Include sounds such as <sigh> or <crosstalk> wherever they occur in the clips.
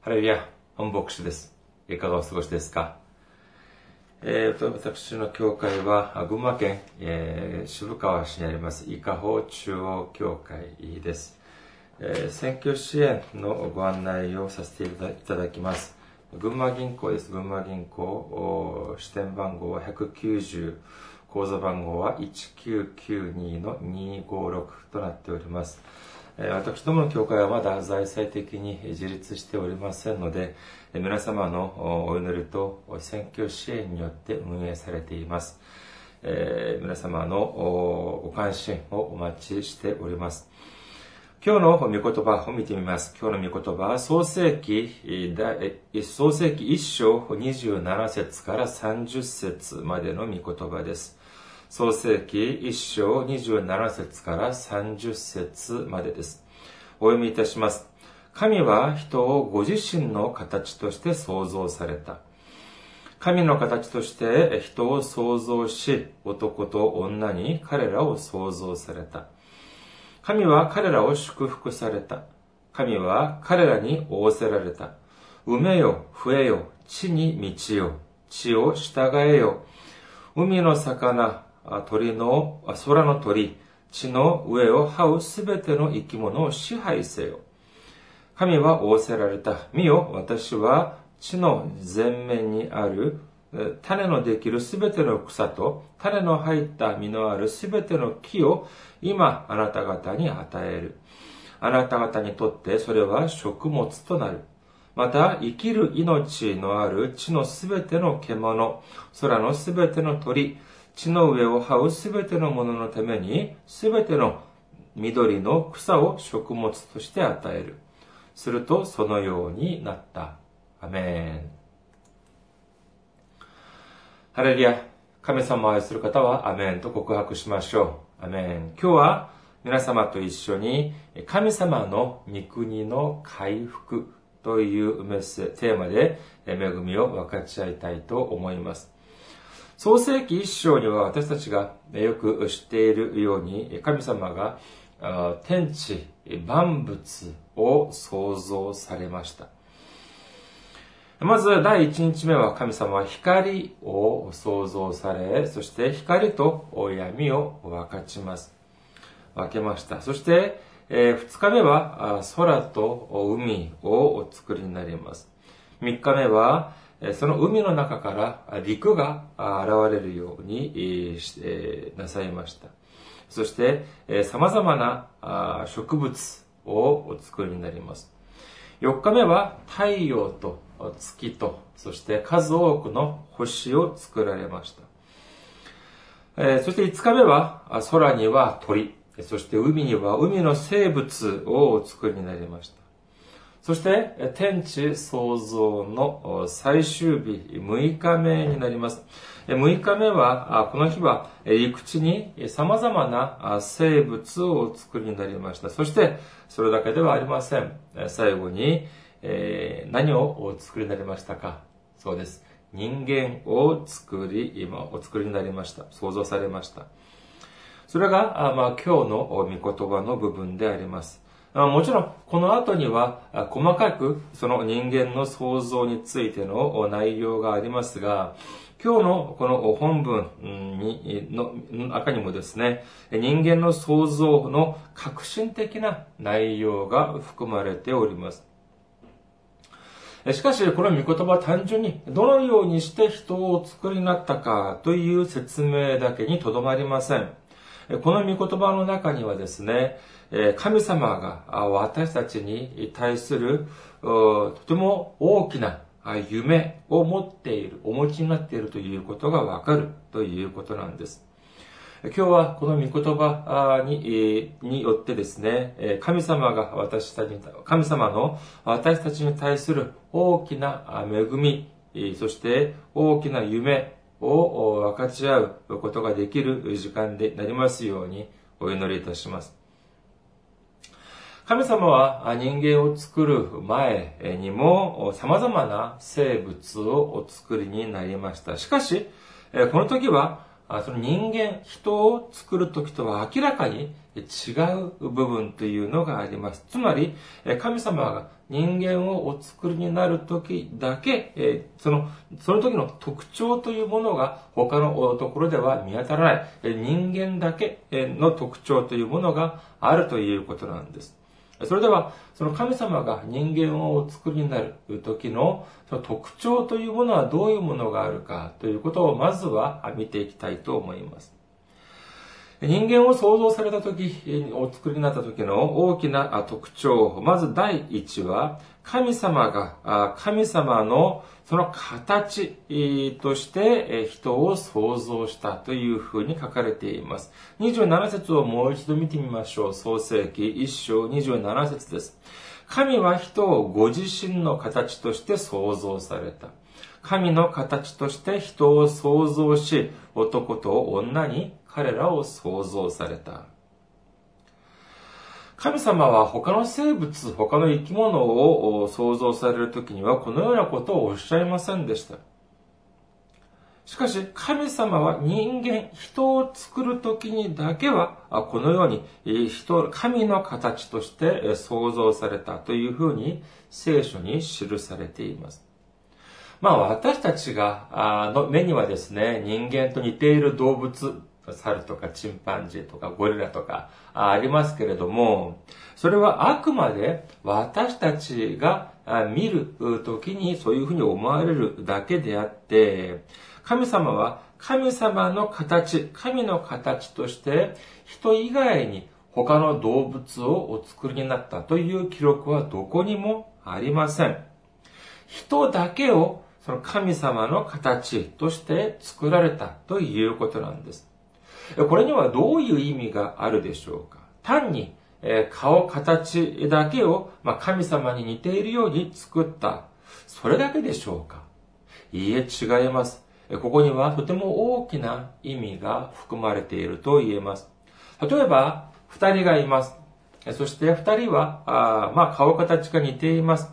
ハレルヤ、本牧師です。いかがお過ごしですか？えー、私の教会は、群馬県、えー、渋川市にあります、伊香保中央教会です。えー選挙支援のご案内をさせていただきます。群馬銀行です。群馬銀行、お支店番号は190、口座番号は1992-256となっております。私どもの教会はまだ財政的に自立しておりませんので、皆様のお祈りと選挙支援によって運営されています。え皆様のおご関心をお待ちしております。今日の御言葉を見てみます。今日の御言葉は創世記、創世記1章27節から30節までの御言葉です。創世記1章27節から30節までです。お読みいたします。神は人をご自身の形として創造された。神の形として人を創造し、男と女に彼らを創造された。神は彼らを祝福された。神は彼らに仰せられた。埋めよ、増えよ、地に満ちよ、地を従えよ。海の魚、鳥の、空の鳥、地の上を這うすべての生き物を支配せよ。神は仰せられた。見よ、私は地の前面にある種のできるすべての草と種の入った実のあるすべての木を今あなた方に与える。あなた方にとってそれは食物となる。また生きる命のある地のすべての獣、空のすべての鳥、地の上を這うすべてのもののためにすべての緑の草を食物として与える。するとそのようになった。アメン。ハレルヤ。神様を愛する方はアメンと告白しましょう。アメン。今日は皆様と一緒に神様の御国の回復というメッセテーマで恵みを分かち合いたいと思います。創世記一章には私たちがよく知っているように神様が天地万物を創造されました。まず第一日目は神様は光を創造され、そして光と闇を分かちます。分けました。そして、えー二日目は空と海をお作りになります。三日目は、その海の中から陸が現れるようになさいました。そして、様々な植物をお作りになります。4日目は太陽と月と、そして数多くの星を作られました。そして5日目は空には鳥、そして海には海の生物をお作りになりました。そして、天地創造の最終日、6日目になります。6日目は、この日は、陸地に様々な生物をお作りになりました。そして、それだけではありません。最後に、え何をお作りになりましたかそうです。人間を作り、今、お作りになりました。創造されました。それが、まあ、今日の御言葉の部分であります。もちろん、この後には、細かくその人間の創造についての内容がありますが、今日のこの本文にの中にもですね、人間の創造の革新的な内容が含まれております。しかし、この御言葉は単純にどのようにして人を作りになったかという説明だけにとどまりません。この御言葉の中にはですね、神様が私たちに対するとても大きな夢を持っている、お持ちになっているということがわかるということなんです。今日はこの御言葉にによってですね、神様が私たちに、神様の私たちに対する大きな恵み、そして大きな夢を分かち合うことができる時間でなりますようにお祈りいたします。神様は人間を作る前にも様々な生物をお作りになりました。しかし、この時はその人間、人を作る時とは明らかに違う部分というのがあります。つまり、神様が人間をお作りになる時だけ、えー、その、その時の特徴というものが他のところでは見当たらない、えー、人間だけの特徴というものがあるということなんです。それでは、その神様が人間をお作りになる時のその特徴というものはどういうものがあるかということをまずは見ていきたいと思います。人間を創造された時、お作りになった時の大きな特徴。まず第一は、神様が、神様のその形として人を創造したというふうに書かれています。27節をもう一度見てみましょう。創世記1章27節です。神は人をご自身の形として創造された。神の形として人を創造し、男と女に彼らを創造された。神様は他の生物、他の生き物を創造されるときにはこのようなことをおっしゃいませんでした。しかし、神様は人間、人を作るときにだけは、このように、人、神の形として創造されたというふうに聖書に記されています。まあ私たちが、の目にはですね、人間と似ている動物、猿とかチンパンジーとかゴリラとかありますけれども、それはあくまで私たちが見る時にそういうふうに思われるだけであって、神様は神様の形、神の形として人以外に他の動物をお作りになったという記録はどこにもありません。人だけをその神様の形として作られたということなんです。これにはどういう意味があるでしょうか？単にえ顔、形だけをま神様に似ているように作った。それだけでしょうか？いいえ、違います。ここにはとても大きな意味が含まれていると言えます。例えば、二人がいます。そして二人は、あまあ、顔形が似ています。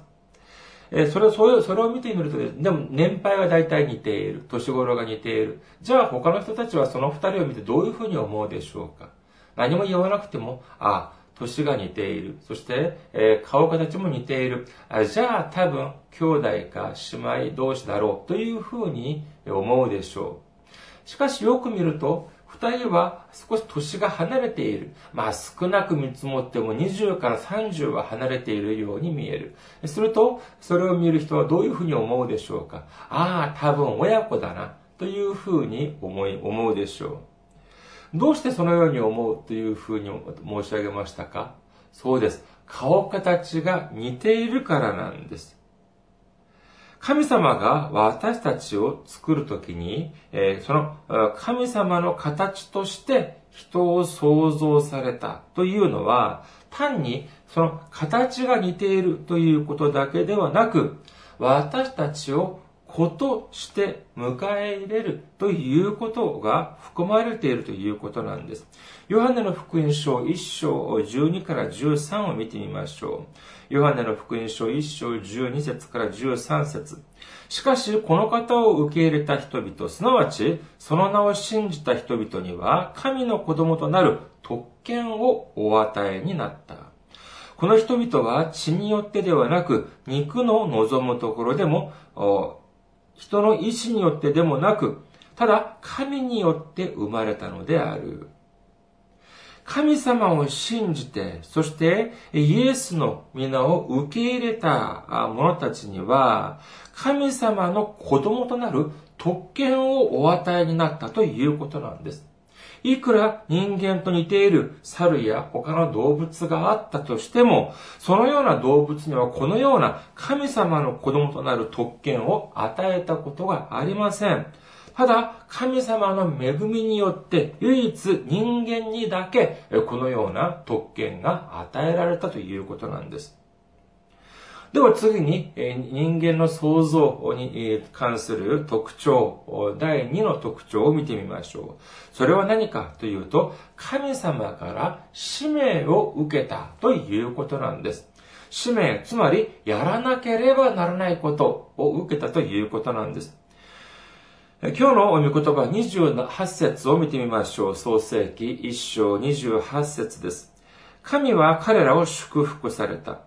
えそれ、それそれを見てみるとでも年配は大体似ている。年頃が似ている。じゃあ他の人たちはその二人を見てどういうふうに思うでしょうか何も言わなくても、あ、年が似ている。そして、えー、顔形も似ている。あじゃあ多分兄弟か姉妹同士だろうというふうに思うでしょう。しかしよく見ると、二人は少し年が離れている。まあ少なく見積もっても20から30は離れているように見える。すると、それを見る人はどういうふうに思うでしょうか。ああ、多分親子だな。というふうに思い、思うでしょう。どうしてそのように思うというふうに申し上げましたか？そうです。顔形が似ているからなんです。神様が私たちを作るときに、えその神様の形として人を創造されたというのは、単にその形が似ているということだけではなく、私たちを子として迎え入れるということが含まれているということなんです。ヨハネの福音書1章12から13を見てみましょう。ヨハネの福音書1章12節から13節しかし、この方を受け入れた人々、すなわち、その名を信じた人々には、神の子供となる特権をお与えになった。この人々は血によってではなく、肉の望むところでも、人の意志によってでもなく、ただ神によって生まれたのである。神様を信じて、そしてイエスの皆を受け入れた者たちには、神様の子供となる特権をお与えになったということなんです。いくら人間と似ている猿や他の動物があったとしても、そのような動物にはこのような神様の子供となる特権を与えたことがありません。ただ、神様の恵みによって唯一人間にだけこのような特権が与えられたということなんです。では次に、人間の創造に関する特徴、第2の特徴を見てみましょう。それは何かというと、神様から使命を受けたということなんです。使命、つまりやらなければならないことを受けたということなんです。今日のお見言葉28節を見てみましょう。創世記1章28節です。神は彼らを祝福された。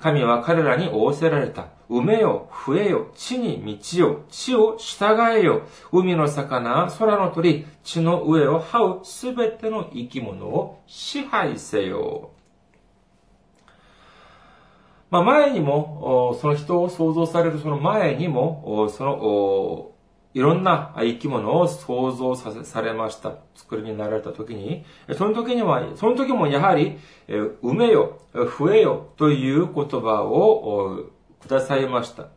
神は彼らに仰せられた。埋めよ、増えよ、地に満ちよ、地を従えよ、海の魚、空の鳥、地の上を這うすべての生き物を支配せよ。まあ、前にも、その人を創造されるその前にも、その、いろんな生き物を創造させ、されました。作りになられた時に、その時には、その時もやはり、埋めよ、増えよという言葉をくださいました。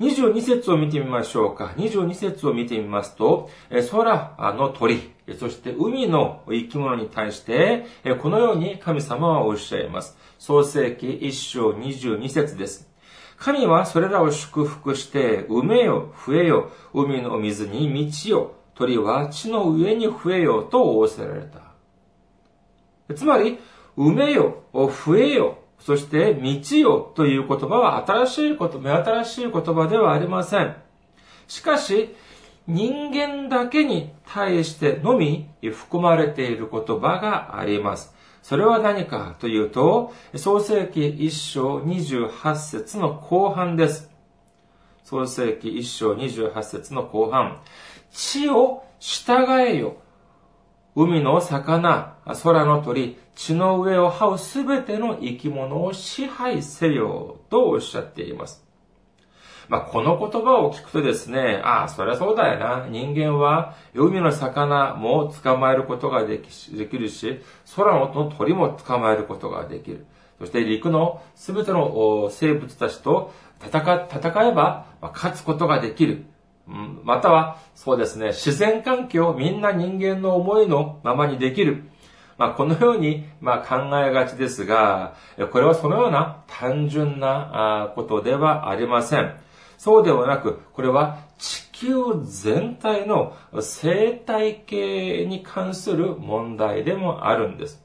22節を見てみましょうか。22節を見てみますと、空の鳥、そして海の生き物に対して、このように神様はおっしゃいます。創世記1章22節です。神はそれらを祝福して、埋めよ、増えよ、海の水に満ちよ、鳥は地の上に増えよと仰せられた。つまり、埋めよ、増えよ、そして、道よという言葉は新しいこと、目新しい言葉ではありません。しかし、人間だけに対してのみ含まれている言葉があります。それは何かというと、創世記1章28節の後半です。創世記1章28節の後半。地を従えよ。海の魚、空の鳥、地の上を這うすべての生き物を支配せよとおっしゃっています。まあ、この言葉を聞くとですね、ああ、そりゃそうだよな。人間は海の魚も捕まえることができできるし、空の鳥も捕まえることができる。そして陸のすべての生物たちと戦戦えば勝つことができる。または、そうですね、自然環境を、みんな人間の思いのままにできる。まあ、このように、ま、考えがちですが、これはそのような単純なことではありません。そうではなく、これは地球全体の生態系に関する問題でもあるんです。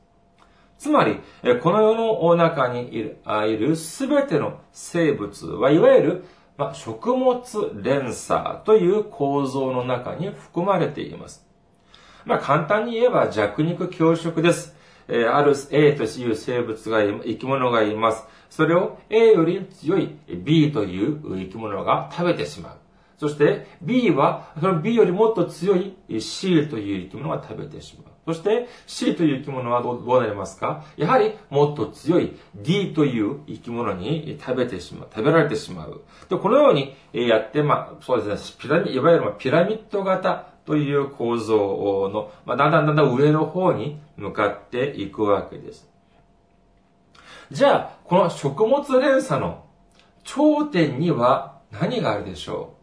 つまり、この世の中にいるいる全ての生物は、いわゆるま、食物連鎖という構造の中に含まれています。まあ、簡単に言えば弱肉強食です。えある A という生物が、生き物がいます。それを A より強い B という生き物が食べてしまう。そして B は、その B よりもっと強い C という生き物が食べてしまう。そして C という生き物はどうなりますか？やはりもっと強い D という生き物に食べてしまう、食べられてしまう。で、このようにやって、まあ、そうですね、ピラミいわゆるピラミッド型という構造の、まあ、だんだんだんだん上の方に向かっていくわけです。じゃあ、この食物連鎖の頂点には何があるでしょ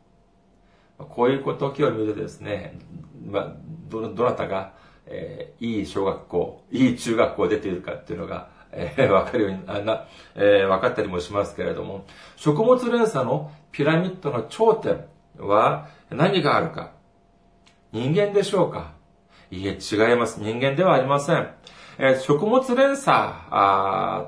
う？こういうことを今日見るとですね、まあ、ど、どなたが、えー、いい小学校、いい中学校出ているかっていうのが、えー、わかるように、あんな、えー、分かったりもしますけれども、食物連鎖のピラミッドの頂点は何があるか？人間でしょうか？いえ、違います。人間ではありません。え食物連鎖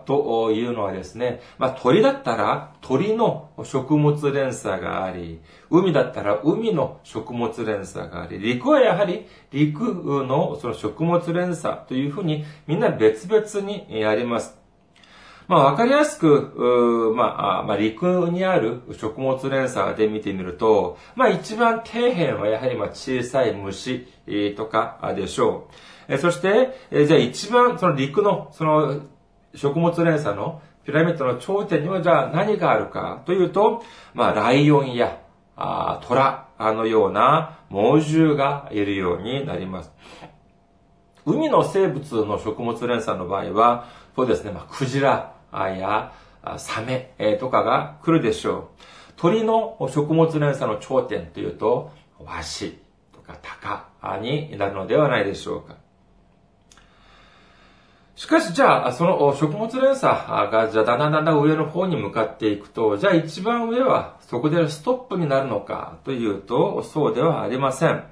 というのはですね、まあ、鳥だったら鳥の食物連鎖があり、海だったら海の食物連鎖があり、陸はやはり陸のその食物連鎖というふうにみんな別々にあります。まあ、わかりやすく、まあ、まあ、陸にある食物連鎖で見てみると、まあ、一番底辺はやはり、まあ、小さい虫とかでしょう。えそして、えじゃあ一番その陸の、その食物連鎖のピラミッドの頂点にはじゃあ何があるかというと、まあライオンやあトラのような猛獣がいるようになります。海の生物の食物連鎖の場合は、そうですね、まあ、クジラやサメとかが来るでしょう。鳥の食物連鎖の頂点というと、ワシとかタカになるのではないでしょうか。しかし、じゃあ、その食物連鎖が、じゃあ、だんだんだんだん上の方に向かっていくと、じゃあ一番上はそこでストップになるのかというと、そうではありません。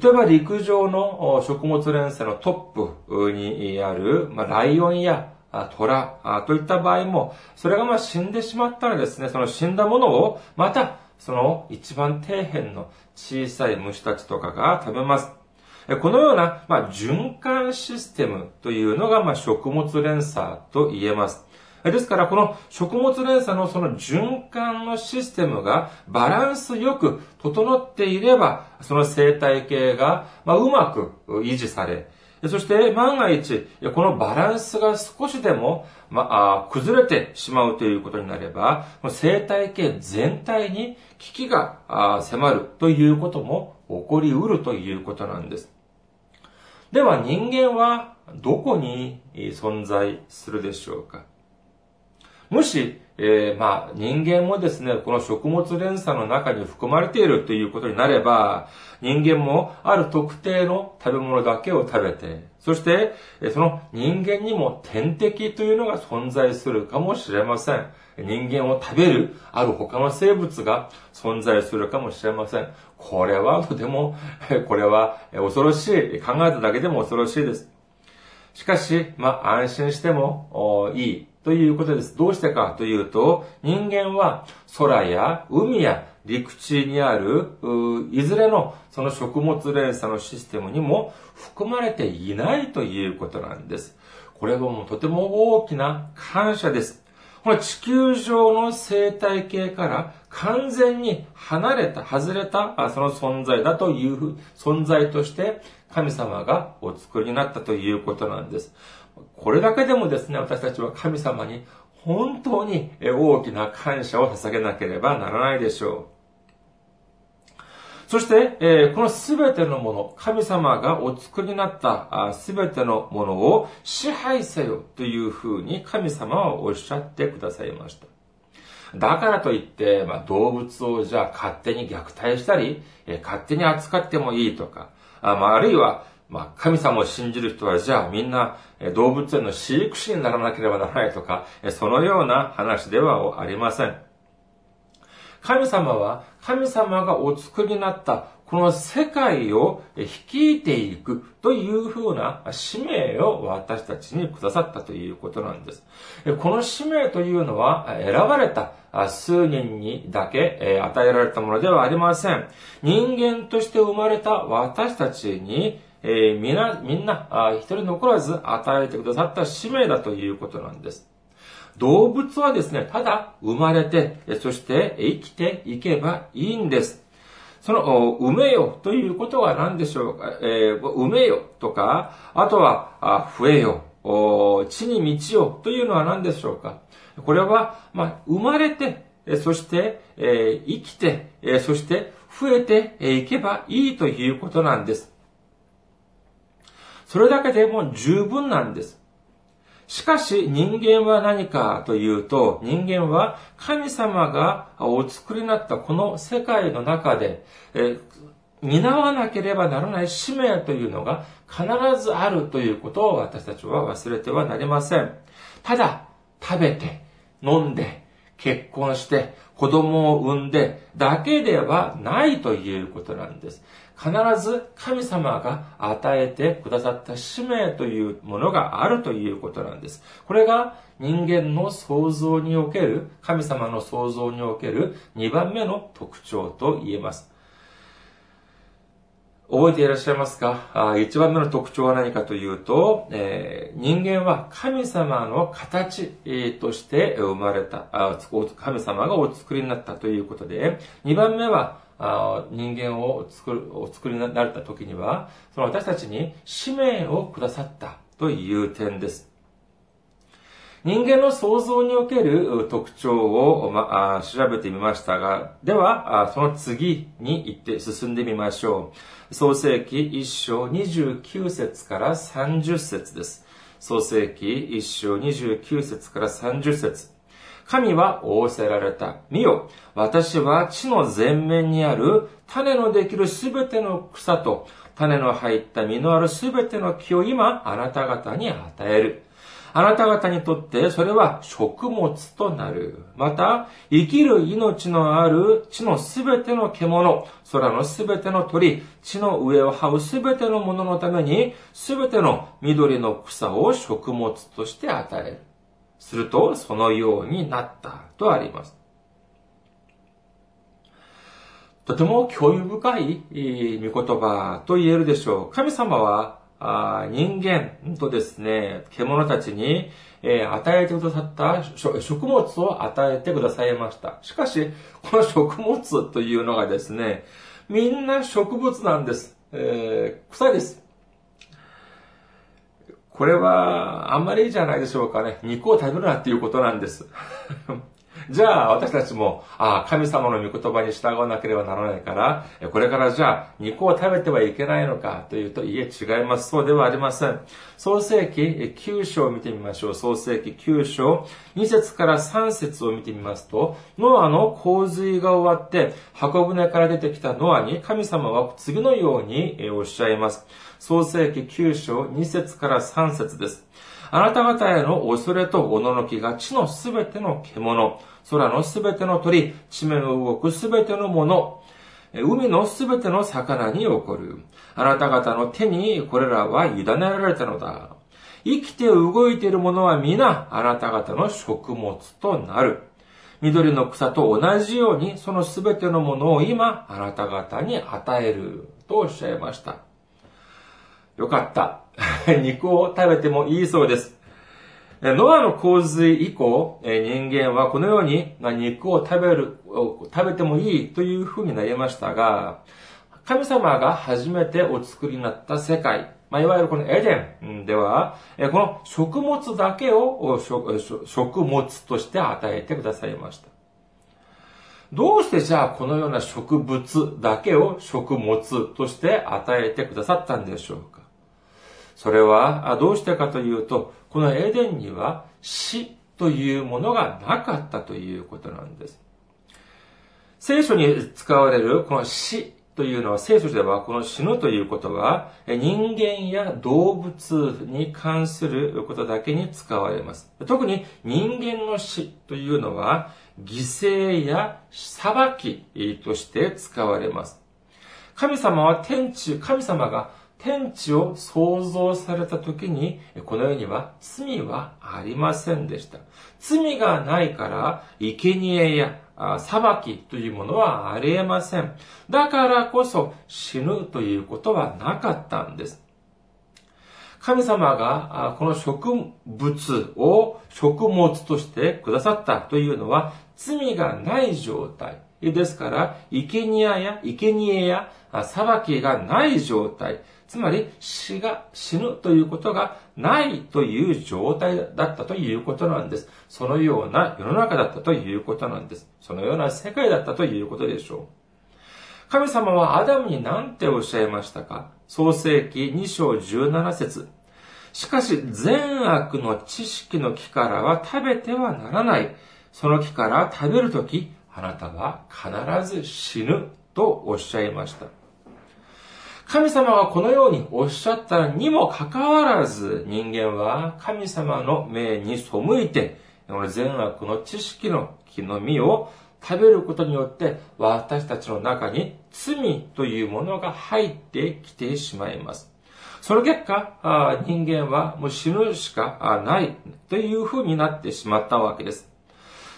例えば陸上の食物連鎖のトップにある、まあ、ライオンやトラといった場合も、それがまあ死んでしまったらですね、その死んだものをまたその一番底辺の小さい虫たちとかが食べます。このような、まあ、循環システムというのが、まあ、食物連鎖と言えます。ですから、この食物連鎖のその循環のシステムがバランスよく整っていれば、その生態系が、まうまく維持され、そして万が一、このバランスが少しでも、まあ、崩れてしまうということになれば、生態系全体に危機が迫るということも起こりうるということなんです。では人間はどこに存在するでしょうか？もし、えー、まあ、人間もですね、この食物連鎖の中に含まれているということになれば、人間もある特定の食べ物だけを食べて、そして、その人間にも天敵というのが存在するかもしれません。人間を食べる、ある他の生物が存在するかもしれません。これはとても、<laughs> これは恐ろしい。考えただけでも恐ろしいです。しかし、まあ、安心してもいいということです。どうしてかというと、人間は空や海や陸地にある、いずれのその食物連鎖のシステムにも含まれていないということなんです。これはもうとても大きな感謝です。この地球上の生態系から完全に離れた、外れた、その存在だという存在として神様がお作りになったということなんです。これだけでもですね、私たちは神様に本当に大きな感謝を捧げなければならないでしょう。そして、えこのすべてのもの、神様がお作りになったすべてのものを支配せよというふうに神様はおっしゃってくださいました。だからといって、まあ、動物をじゃあ勝手に虐待したり、え勝手に扱ってもいいとか、あ,、まあ、あるいはまあ、神様を信じる人は、じゃあみんな動物園の飼育士にならなければならないとか、そのような話ではありません。神様は、神様がお作りになったこの世界を率いていくというふうな使命を私たちにくださったということなんです。この使命というのは選ばれた数人にだけ与えられたものではありません。人間として生まれた私たちに、みんな、みんな、一人残らず与えてくださった使命だということなんです。動物はですね、ただ生まれて、そして生きていけばいいんです。その、埋めよということは何でしょうか、えー、埋めよとか、あとは、増えよ、地に満ちよというのは何でしょうか？これは、まあ、生まれて、そして、えー、生きて、そして増えていけばいいということなんです。それだけでも十分なんです。しかし人間は何かというと、人間は神様がお作りになったこの世界の中で、え担わなければならない使命というのが必ずあるということを私たちは忘れてはなりません。ただ、食べて、飲んで、結婚して、子供を産んでだけではないということなんです。必ず神様が与えてくださった使命というものがあるということなんです。これが人間の創造における、神様の創造における2番目の特徴と言えます。覚えていらっしゃいますか？一番目の特徴は何かというと、えー、人間は神様の形、として生まれた神様がお作りになったということで、二番目は人間を作る、お作りになれた時には、その私たちに使命をくださったという点です。人間の創造における特徴を、まあ、調べてみましたが、では、その次に行って進んでみましょう。創世記1章29節から30節です。創世記1章29節から30節神は仰せられた。見よ、私は地の前面にある種のできるすべての草と種の入った実のあるすべての木を今あなた方に与える。あなた方にとってそれは食物となる。また、生きる命のある地のすべての獣、空のすべての鳥、地の上を這うすべてのもののために、すべての緑の草を食物として与える。すると、そのようになったとあります。とても興味深い御言葉と言えるでしょう。神様は、あ人間とですね、獣たちに、え、与えてくださった食物を与えてくださいました。しかし、この食物というのがですね、みんな植物なんです。えー、草です。これは、あんまりいいじゃないでしょうかね。肉を食べるなっていうことなんです。<laughs> <laughs> じゃあ、私たちも、ああ、神様の御言葉に従わなければならないから、これからじゃあ、肉を食べてはいけないのかというと、いえ、違います。そうではありません。創世記9章を見てみましょう。創世記9章、2節から3節を見てみますと、ノアの洪水が終わって、箱舟から出てきたノアに神様は次のようにおっしゃいます。創世記9章2節から3節です。あなた方への恐れとおののきが地のすべての獣、空のすべての鳥、地面を動くすべてのもの、海のすべての魚に起こる。あなた方の手にこれらは委ねられたのだ。生きて動いているものは皆あなた方の食物となる。緑の草と同じようにそのすべてのものを今あなた方に与えるとおっしゃいました。よかった。<laughs> 肉を食べてもいいそうです。ノアの洪水以降、人間はこのように肉を食べる、食べてもいいというふうになりましたが、神様が初めてお作りになった世界、まあ、いわゆるこのエデンでは、この食物だけを食物として与えてくださいました。どうしてじゃあこのような植物だけを食物として与えてくださったんでしょうか？それはどうしてかというと、このエデンには死というものがなかったということなんです。聖書に使われるこの死というのは聖書ではこの死ぬということは人間や動物に関することだけに使われます。特に人間の死というのは犠牲や裁きとして使われます。神様は天地、神様が天地を創造された時に、この世には罪はありませんでした。罪がないから、生贄や裁きというものはありえません。だからこそ死ぬということはなかったんです。神様がこの植物を食物としてくださったというのは罪がない状態。ですから、生贄や、生贄や裁きがない状態。つまり死が、死ぬということがないという状態だったということなんです。そのような世の中だったということなんです。そのような世界だったということでしょう。神様はアダムに何ておっしゃいましたか？創世記2章17節しかし善悪の知識の木からは食べてはならない。その木から食べるとき、あなたは必ず死ぬとおっしゃいました。神様がこのようにおっしゃったにもかかわらず、人間は神様の命に背いて、善悪の知識の木の実を食べることによって、私たちの中に罪というものが入ってきてしまいます。その結果、人間はもう死ぬしかないというふうになってしまったわけです。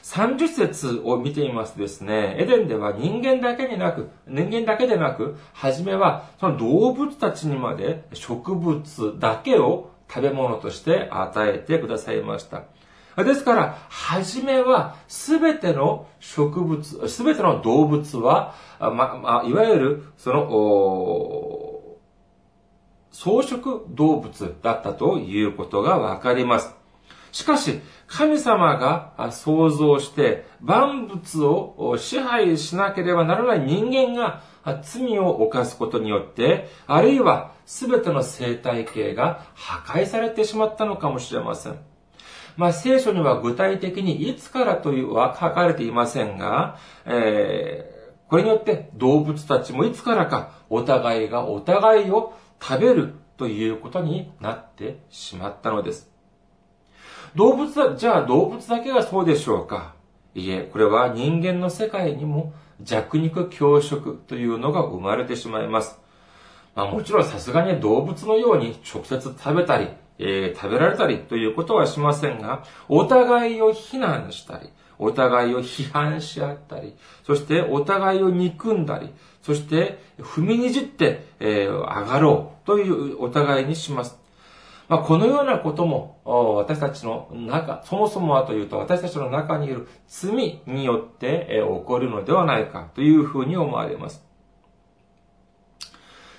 30節を見てみますとですね、エデンでは人間だけになく、人間だけでなく、はじめはその動物たちにまで植物だけを食べ物として与えてくださいました。ですから、はじめは、すべての植物、すべての動物は、ま、まいわゆる、その、草食動物だったということがわかります。しかし、神様が創造して万物を支配しなければならない人間が罪を犯すことによって、あるいは全ての生態系が破壊されてしまったのかもしれません。まあ、聖書には具体的にいつからというは書かれていませんが、えー、これによって動物たちもいつからかお互いがお互いを食べるということになってしまったのです。動物だ、じゃあ動物だけがそうでしょうか？いえ、これは人間の世界にも弱肉強食というのが生まれてしまいます。まあ、もちろんさすがに動物のように直接食べたり、えー、食べられたりということはしませんが、お互いを非難したり、お互いを批判し合ったり、そしてお互いを憎んだり、そして踏みにじって、えー、上がろうというお互いにします。まあ、このようなことも、私たちの中、そもそもはというと、私たちの中にいる罪によって、起こるのではないかというふうに思われます。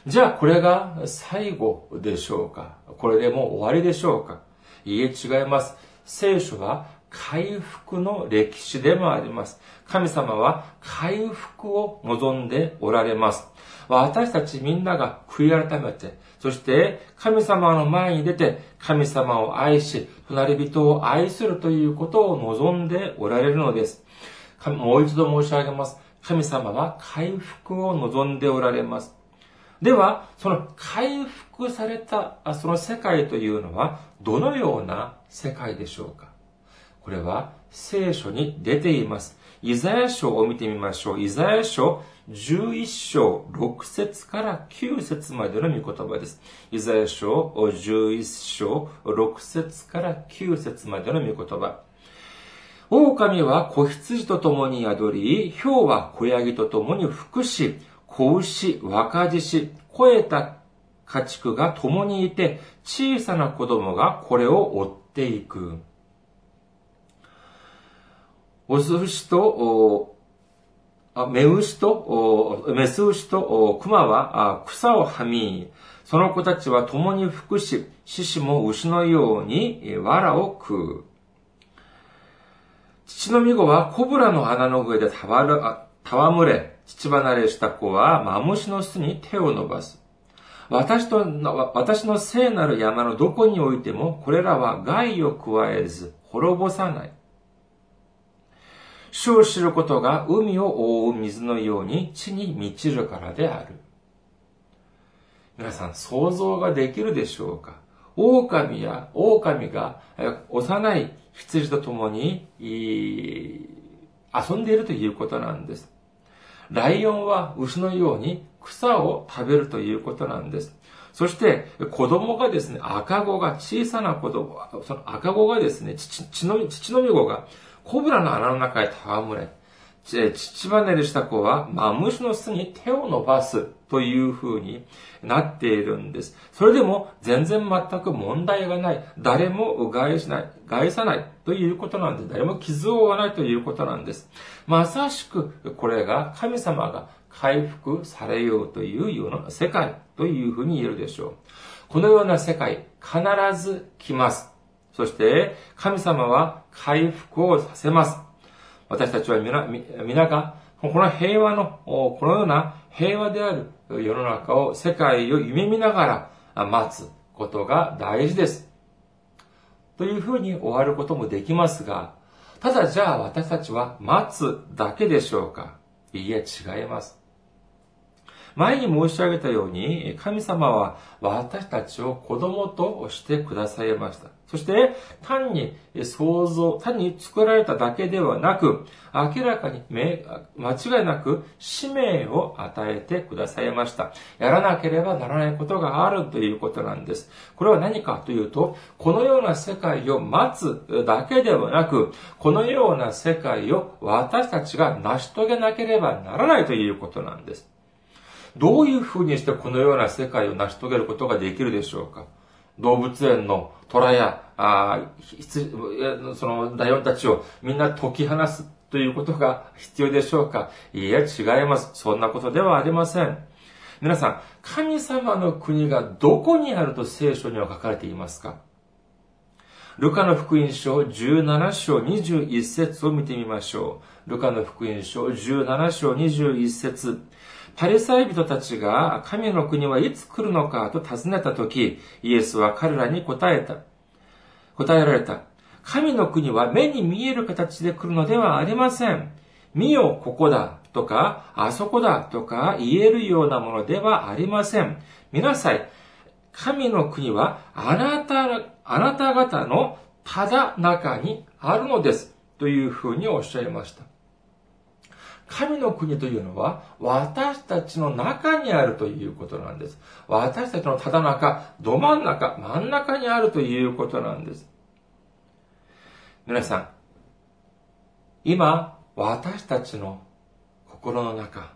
じゃあ、これが最後でしょうか？これでもう終わりでしょうか？いいえ、違います。聖書は回復の歴史でもあります。神様は回復を望んでおられます。私たちみんなが悔い改めて、そして神様の前に出て神様を愛し、隣人を愛するということを望んでおられるのです。もう一度申し上げます。神様は回復を望んでおられます。では、その回復されたその世界というのはどのような世界でしょうか？これは聖書に出ています。イザヤ書を見てみましょう。イザヤ書11章6節から9節までの御言葉です。イザヤ書11章6節から9節までの御言葉。狼は子羊と共に宿り、豹は小ヤギと共に服し、子牛、若獅子、肥えた家畜が共にいて、小さな子供がこれを追っていく。オス牛と、メウシと、メス牛と熊は草をはみ、その子たちは共に服し、獅子も牛のように藁を食う。父の御子はコブラの穴の上で戯れ、父離れした子はマムシの巣に手を伸ばす。私と、私の聖なる山のどこにおいても、これらは害を加えず、滅ぼさない。主を知ることが海を覆う水のように地に満ちるからである。皆さん、想像ができるでしょうか？狼や狼が幼い羊と共に遊んでいるということなんです。ライオンは牛のように草を食べるということなんです。そして、子供がですね、赤子が、小さな子供、その赤子がですね、父の、父のみ子が、コブラの穴の中へ戯れ、父離れした子はマムシの巣に手を伸ばすという風になっているんです。それでも全然全く問題がない。誰も害しない。害さないということなんです。誰も傷を負わないということなんです。まさしくこれが神様が回復されようというような世界というふうに言えるでしょう。このような世界必ず来ます。そして神様は回復をさせます。私たちは皆皆がこの平和の、このような平和である世の中を、世界を夢見ながら待つことが大事です。というふうに終わることもできますが、ただじゃあ私たちは待つだけでしょうか？いいえ、違います。前に申し上げたように、神様は私たちを子供としてくださいました。そして、単に想像、単に作られただけではなく、明らかに間違いなく使命を与えてくださいました。やらなければならないことがあるということなんです。これは何かというと、このような世界を待つだけではなく、このような世界を私たちが成し遂げなければならないということなんです。どういうふうにしてこのような世界を成し遂げることができるでしょうか？動物園の虎や、あそのライオンたちをみんな解き放すということが必要でしょうか？いや、違います。そんなことではありません。皆さん、神様の国がどこにあると聖書には書かれていますか？ルカの福音書17章21節を見てみましょう。ルカの福音書17章21節パリサイ人たちが神の国はいつ来るのかと尋ねたとき、イエスは彼らに答えた。答えられた。神の国は目に見える形で来るのではありません。見よ、ここだ、とか、あそこだ、とか言えるようなものではありません。見なさい。神の国はあなた、あなた方のただ中にあるのです。というふうにおっしゃいました。神の国というのは私たちの中にあるということなんです。私たちのただ中、ど真ん中、真ん中にあるということなんです。皆さん、今、私たちの心の中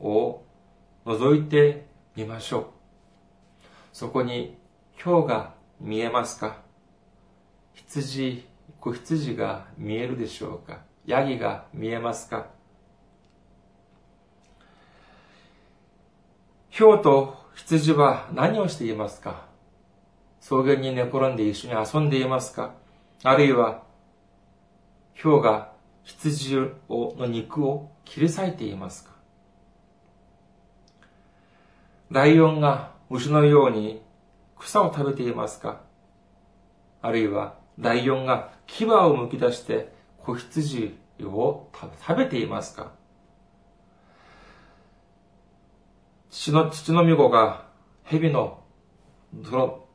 を覗いてみましょう。そこに氷が見えますか？羊、子羊が見えるでしょうか？ヤギが見えますか？氷と羊は何をしていますか？草原に寝転んで一緒に遊んでいますか？あるいは、氷が羊をの肉を切り裂いていますか？ライオンが牛のように草を食べていますか？あるいは、ライオンが牙を剥き出して子羊を食べていますか？父の、父の御子が蛇の泥、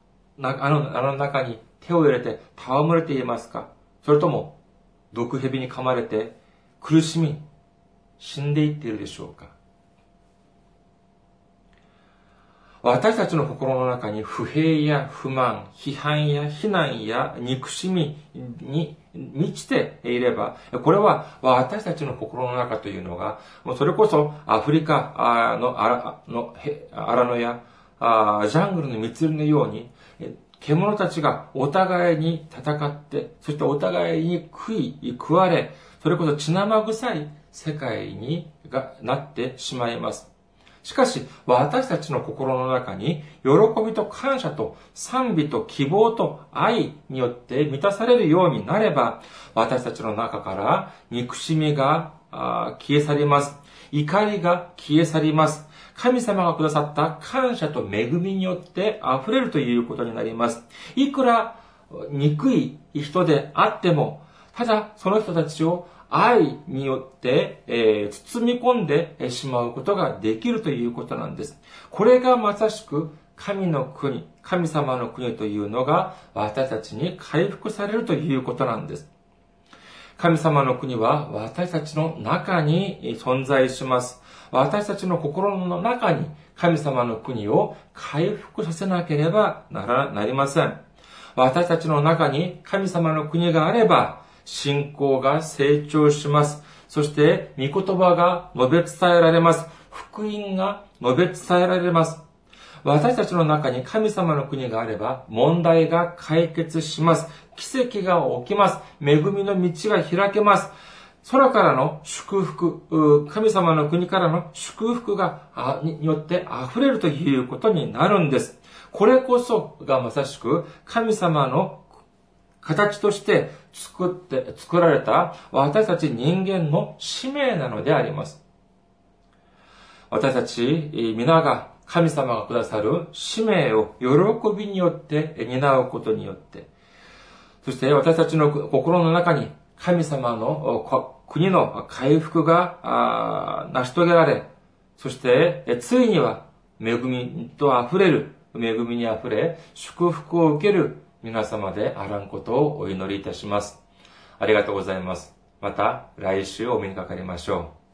あの、あの中に手を入れて戯れていますか？それとも、毒蛇に噛まれて苦しみ、死んでいっているでしょうか？私たちの心の中に不平や不満、批判や非難や憎しみに満ちていれば、これは私たちの心の中というのが、それこそアフリカの荒野やジャングルの密林のように、獣たちがお互いに戦って、そしてお互いに食い、食われ、それこそ血生臭い世界にがなってしまいます。しかし、私たちの心の中に、喜びと感謝と賛美と希望と愛によって満たされるようになれば、私たちの中から憎しみが消え去ります。怒りが消え去ります。神様がくださった感謝と恵みによって溢れるということになります。いくら憎い人であっても、ただその人たちを愛によって、えー、包み込んでしまうことができるということなんです。これがまさしく神の国、神様の国というのが私たちに回復されるということなんです。神様の国は私たちの中に存在します。私たちの心の中に神様の国を回復させなければなら、なりません。私たちの中に神様の国があれば、信仰が成長します。そして、御言葉が述べ伝えられます。福音が述べ伝えられます。私たちの中に神様の国があれば、問題が解決します。奇跡が起きます。恵みの道が開けます。空からの祝福、神様の国からの祝福が、によって溢れるということになるんです。これこそがまさしく神様の形として作って、作られた私たち人間の使命なのであります。私たち皆が神様がくださる使命を喜びによって担うことによって、そして私たちの心の中に神様の国の回復が成し遂げられ、そしてついには恵みと溢れる、恵みに溢れ、祝福を受ける皆様であらんことをお祈りいたします。ありがとうございます。また来週お目にかかりましょう。